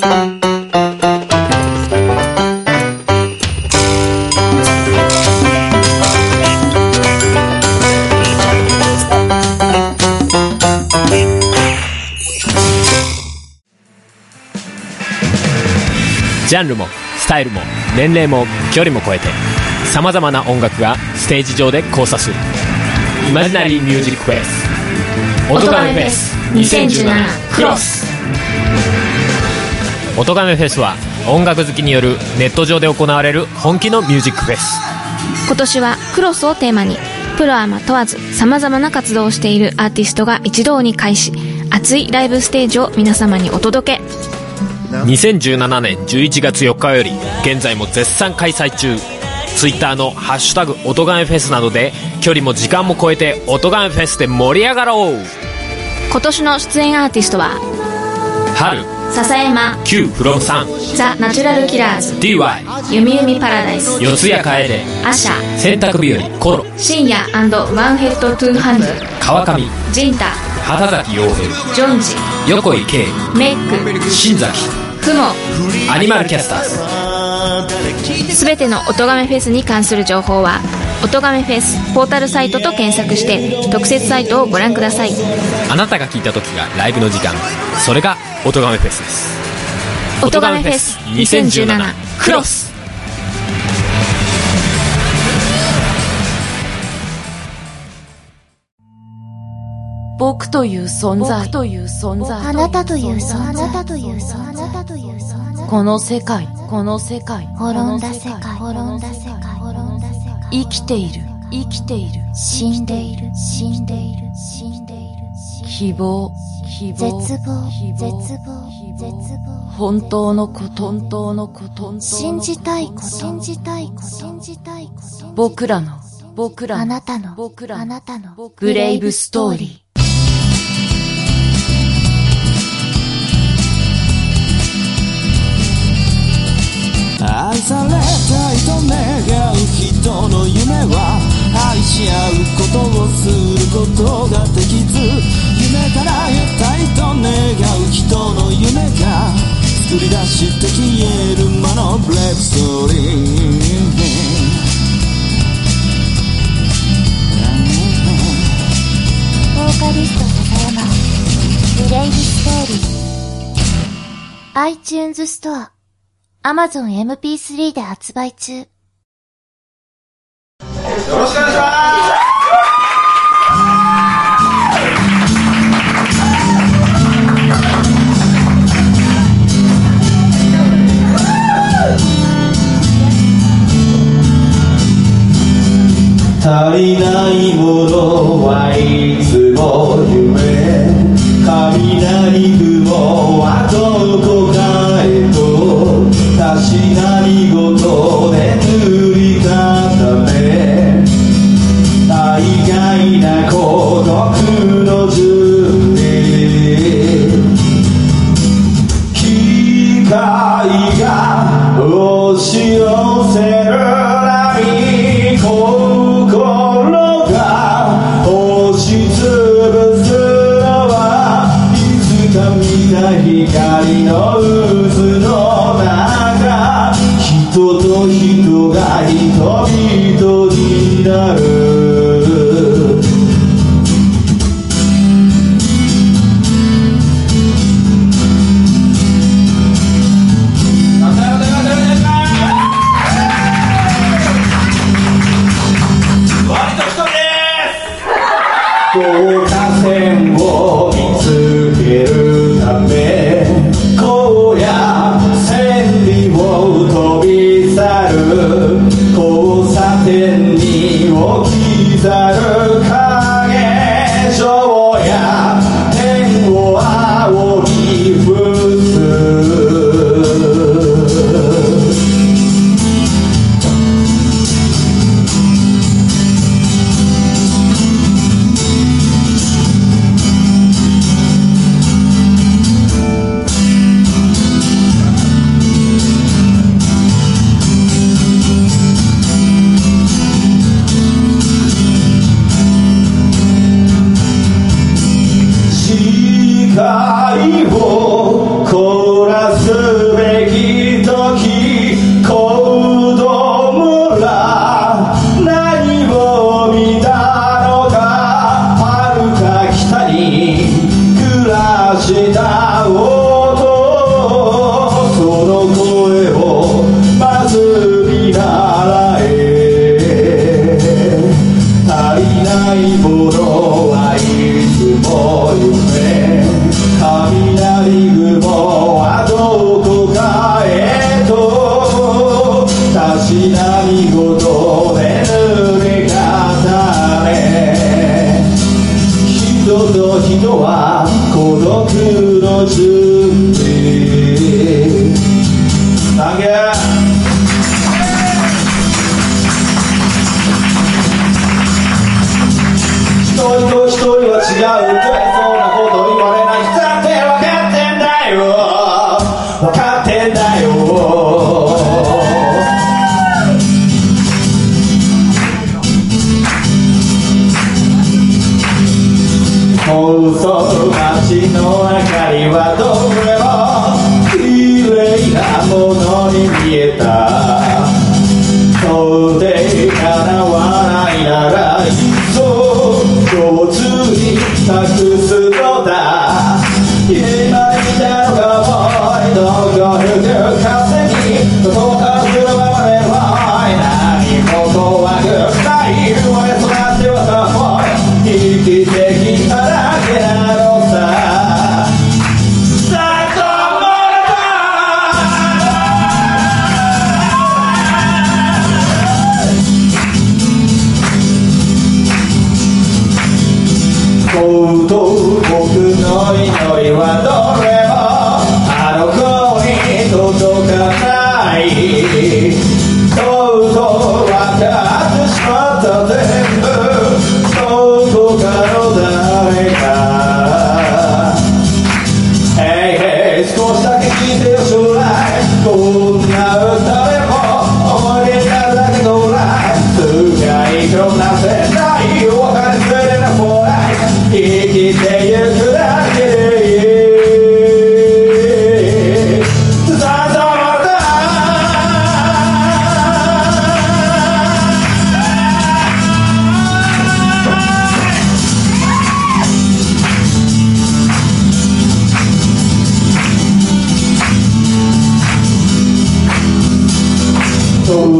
ジャンルもスタイルも年齢も距離も超えてさまざまな音楽がステージ上で交差する。イマジナリーミュージックフェス。音亀フェス2017クロス音亀フェスは音楽好きによるネット上で行われる本気のミュージックフェス。今年はクロスをテーマにプロアマ問わず様々な活動をしているアーティストが一堂に会し熱いライブステージを皆様にお届け。2017年11月4日より現在も絶賛開催中。Twitter の「ハッシュタグ音亀フェス」などで距離も時間も超えて音亀フェスで盛り上がろう。今年の出演アーティストは春笹山。Q フロムさんザ・ナチュラルキラーズ。DY ゆみゆみパラダイス。四谷楓アシャ。洗濯日和。コロ。深夜ワンヘッドトゥーハンド。川上。ジンタ。畑崎陽平。ジョンジ。横井圭。メック。新崎。クモ。アニマルキャスターズ。すべての音亀フェスに関する情報は音亀フェスポータルサイトと検索して特設サイトをご覧ください。あなたが聞いた時がライブの時間。それが音亀フェスです。音亀フェス2017クロス。僕という存在。僕という存在。あなたという存在。あなたという存在。この世界この世界滅んだ世界。滅んだ世界滅んだ世界生きている。生きている。死んでいる。死んでいる。死んでいる。希望。希望。絶望。絶望。絶望。本当のこと本当のこと信じたいこと信じたいこと信じたいこと僕らの僕らのあなたの僕らのあなたの。ブレイブストーリー愛されたいと願う人の夢は愛し合うことをすることができず夢から得たいと願う人の夢が作り出して消える魔のブレイブストーリーボーカリスト笹山ブレイブストーリー。iTunes ストアアマゾン MP3 で発売中。人々になる。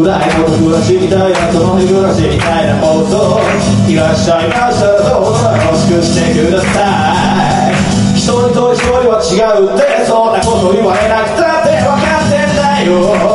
ぐらいの暮らしたいなその日暮らしみたいな放送いらっしゃいましたらどうぞ楽しくしてください一人と一人は違うってそんなこと言われなくたって分かってんだよ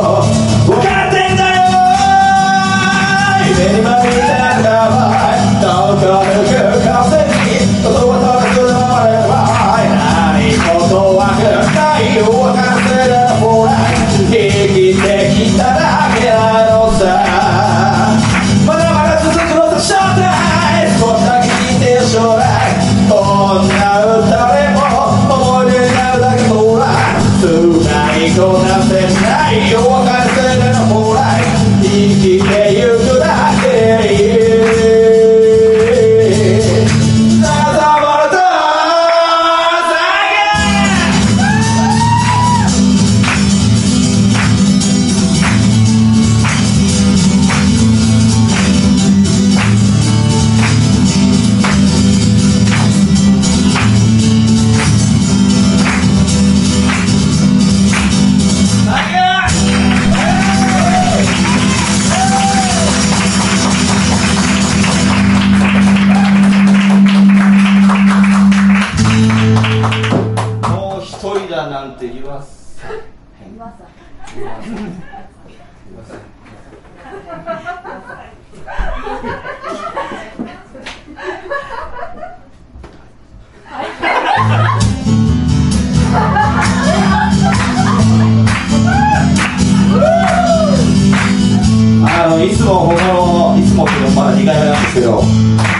けど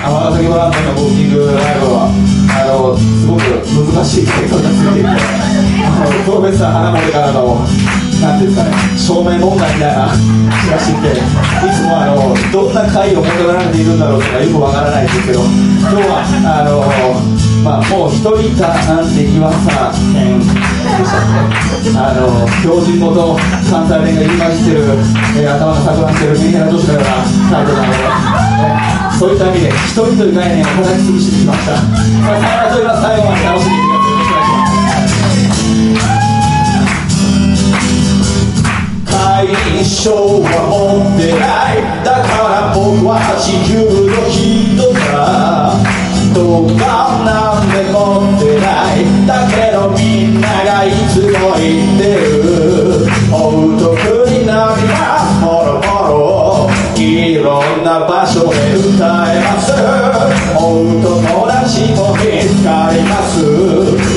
あの時はなんかウォーキングライブはあのすごく難しい結果がついていてプロフェッサー花森からのなんていうんですかね証明問題みたいなチラシっていつもあのどんな回を求められているんだろうとかよくわからないんですけど今日はあのまあもう一人かなんて言わさ編でしたあの標準語と関西弁が言い回じってる、えー、頭が錯乱してるみんなの女子のような態度ので。そういった意味で一人という概念を叩き潰してきました。最後まで楽しんでくださいします。会員証は持ってない。だから僕は地球の人だ。どうかなんで持ってない。だけどみんながいつも言ってる。おうとくに涙ろんな場所で歌えます。音友達も見つかります。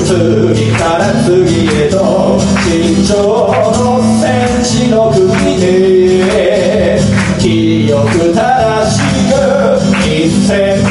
次から次へと身長の戦士の国で記憶正しく一戦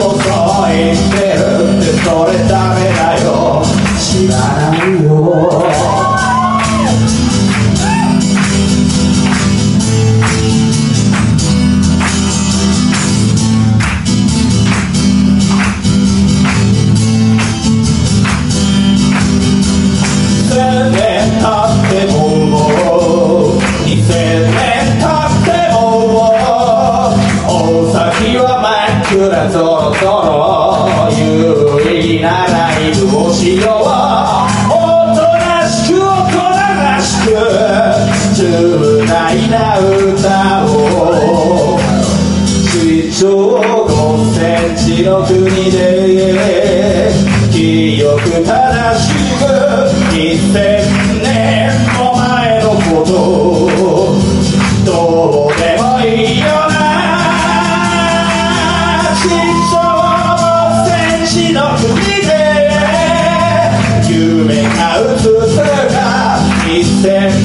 một rồi 戦士の国で夢が映せば一戦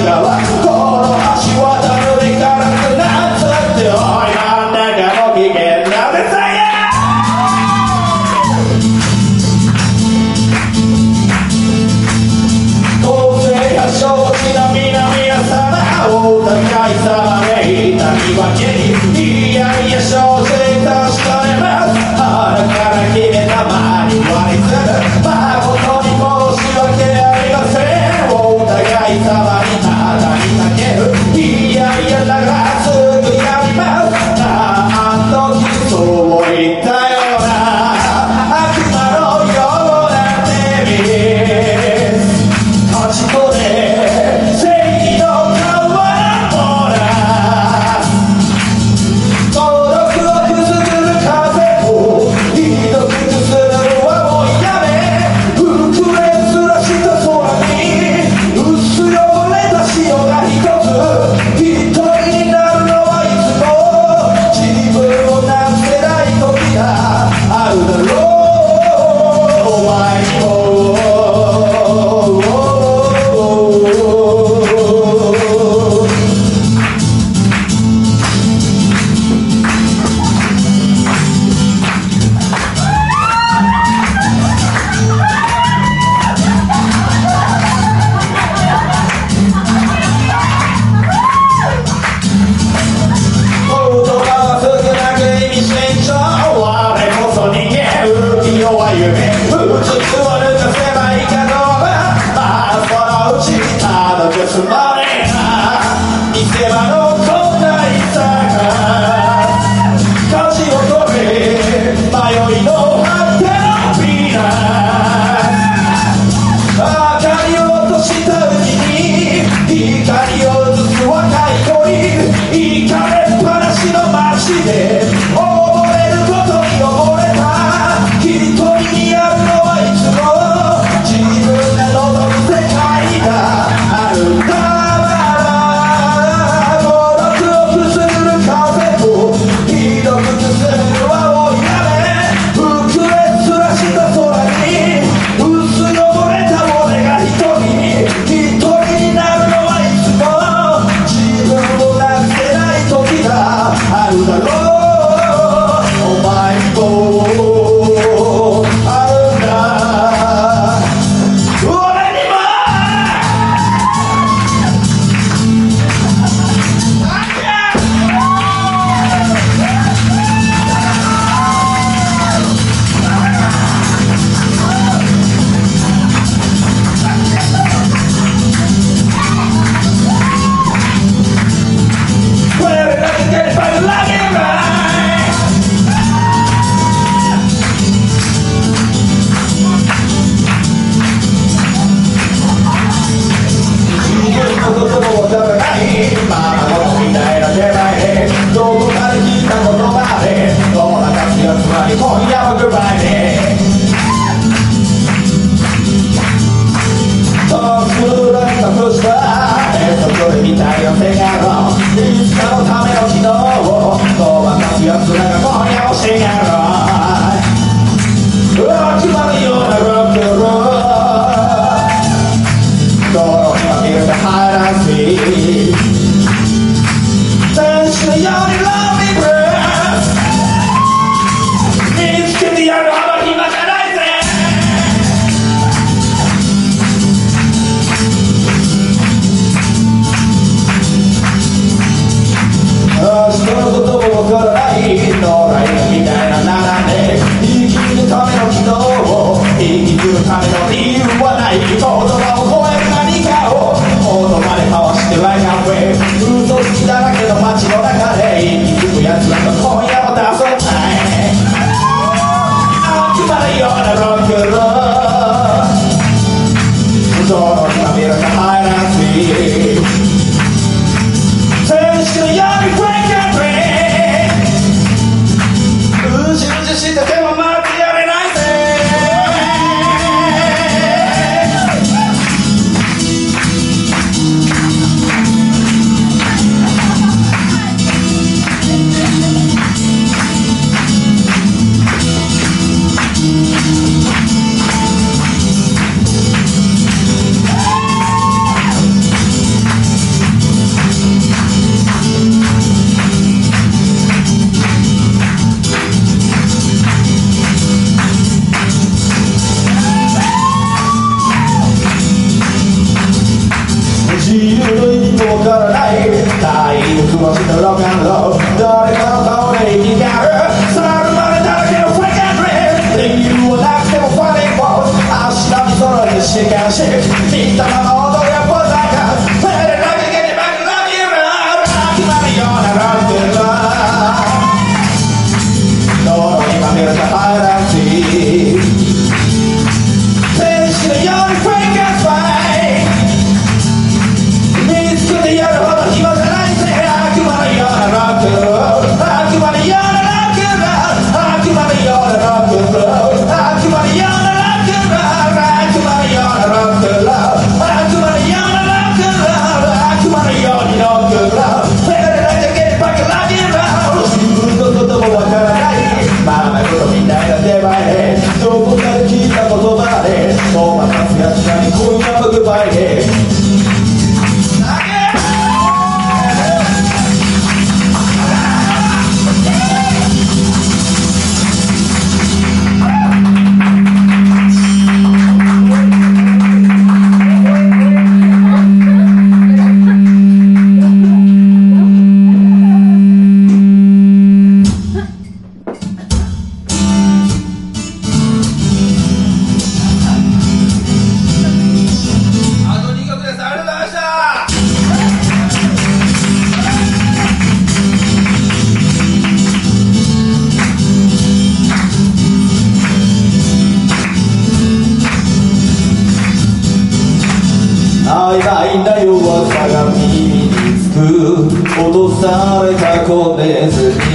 Shabbat.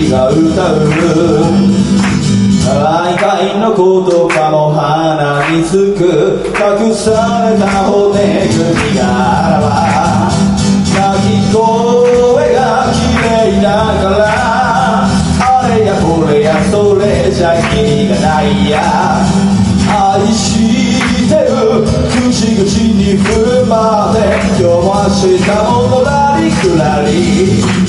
君が歌う愛会の言葉も鼻につく隠された骨組みがあら。ば泣き声が綺麗だから。あれやこれやそれじゃ君がないや愛してる口々に踏まれ弱は下ものラリり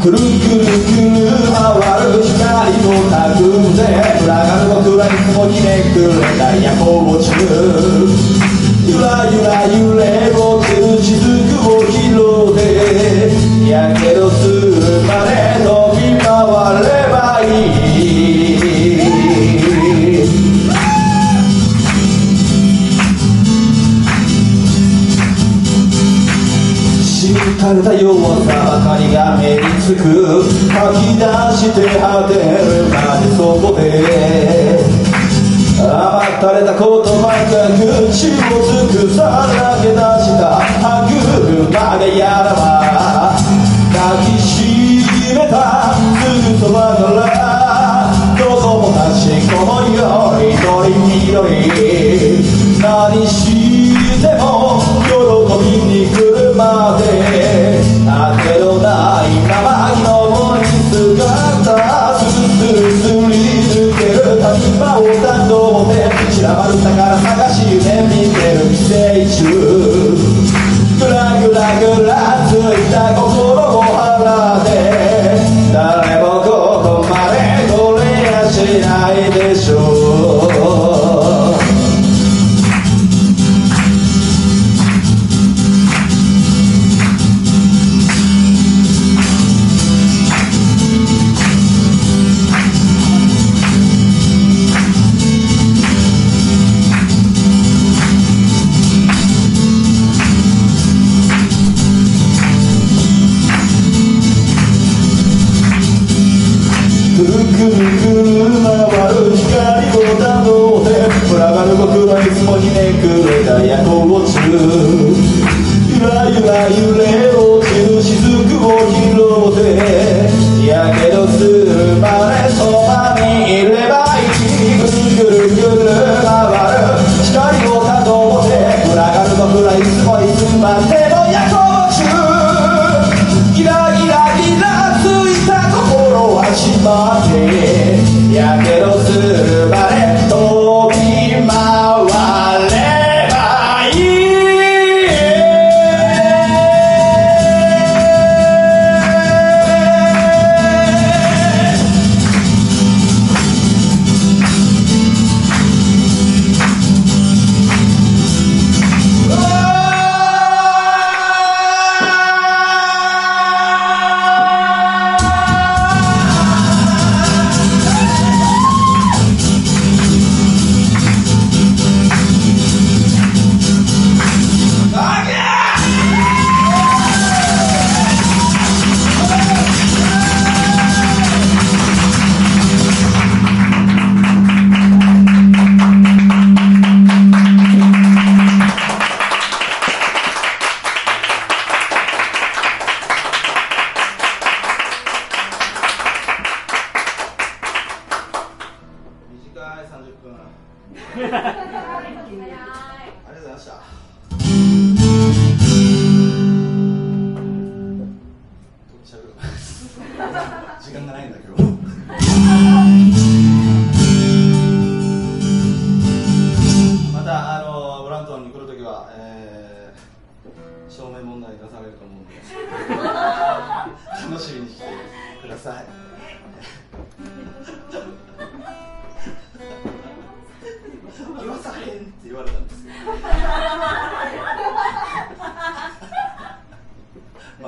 くるくるくる回る光もたくんで暗がる僕らにもひねくれた夜行中今を歌うと思っ散らばる宝探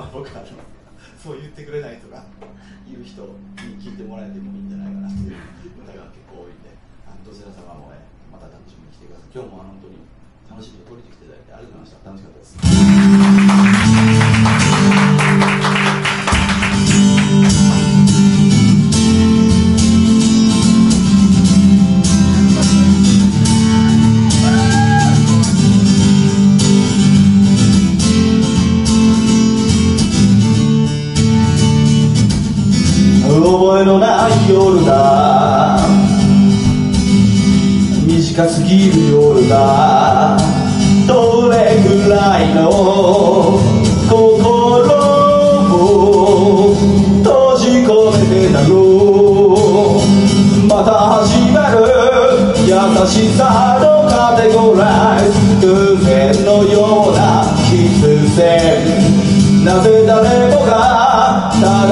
あ僕はそう言ってくれないとかいう人に聞いてもらえてもいいんじゃないかなという歌が結構多いんで。あのどちら様も、また楽しみに来てください。今日も本当に楽しみを取りに来ていただいてありがとうございました。楽しかったです。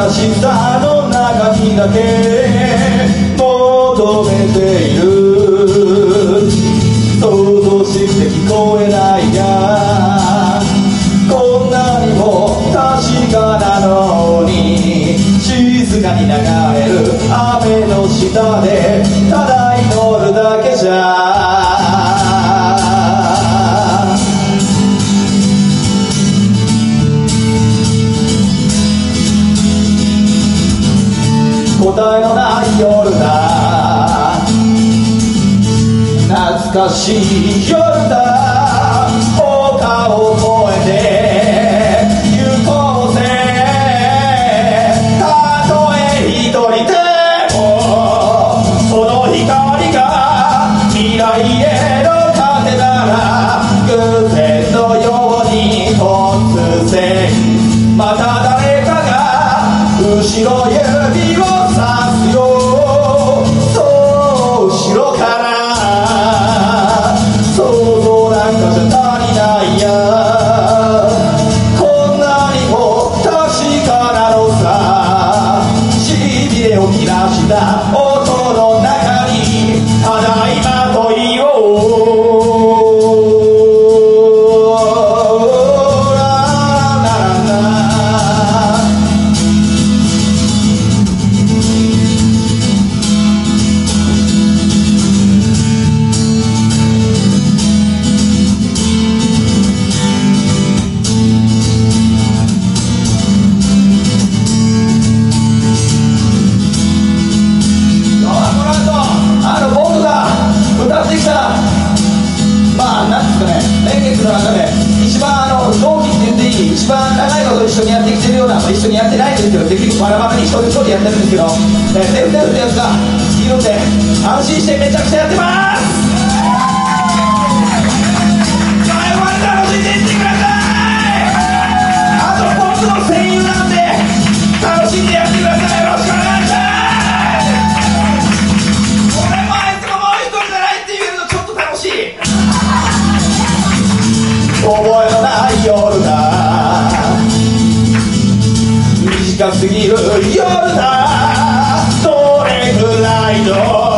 しさの中にだけ求めている。想像して聞こえないがこんなにも確かなのに静かに流れる雨の下でしい夜だ。丘を越えて。し一番長いこと一緒にやってきてるような、まあ、一緒にやってないんですけどできるバラバラに一人一人やってるんですけどえーデフデフってやつがいるんで安心してめちゃくちゃやってます近すぎる夜だ。どれくらいの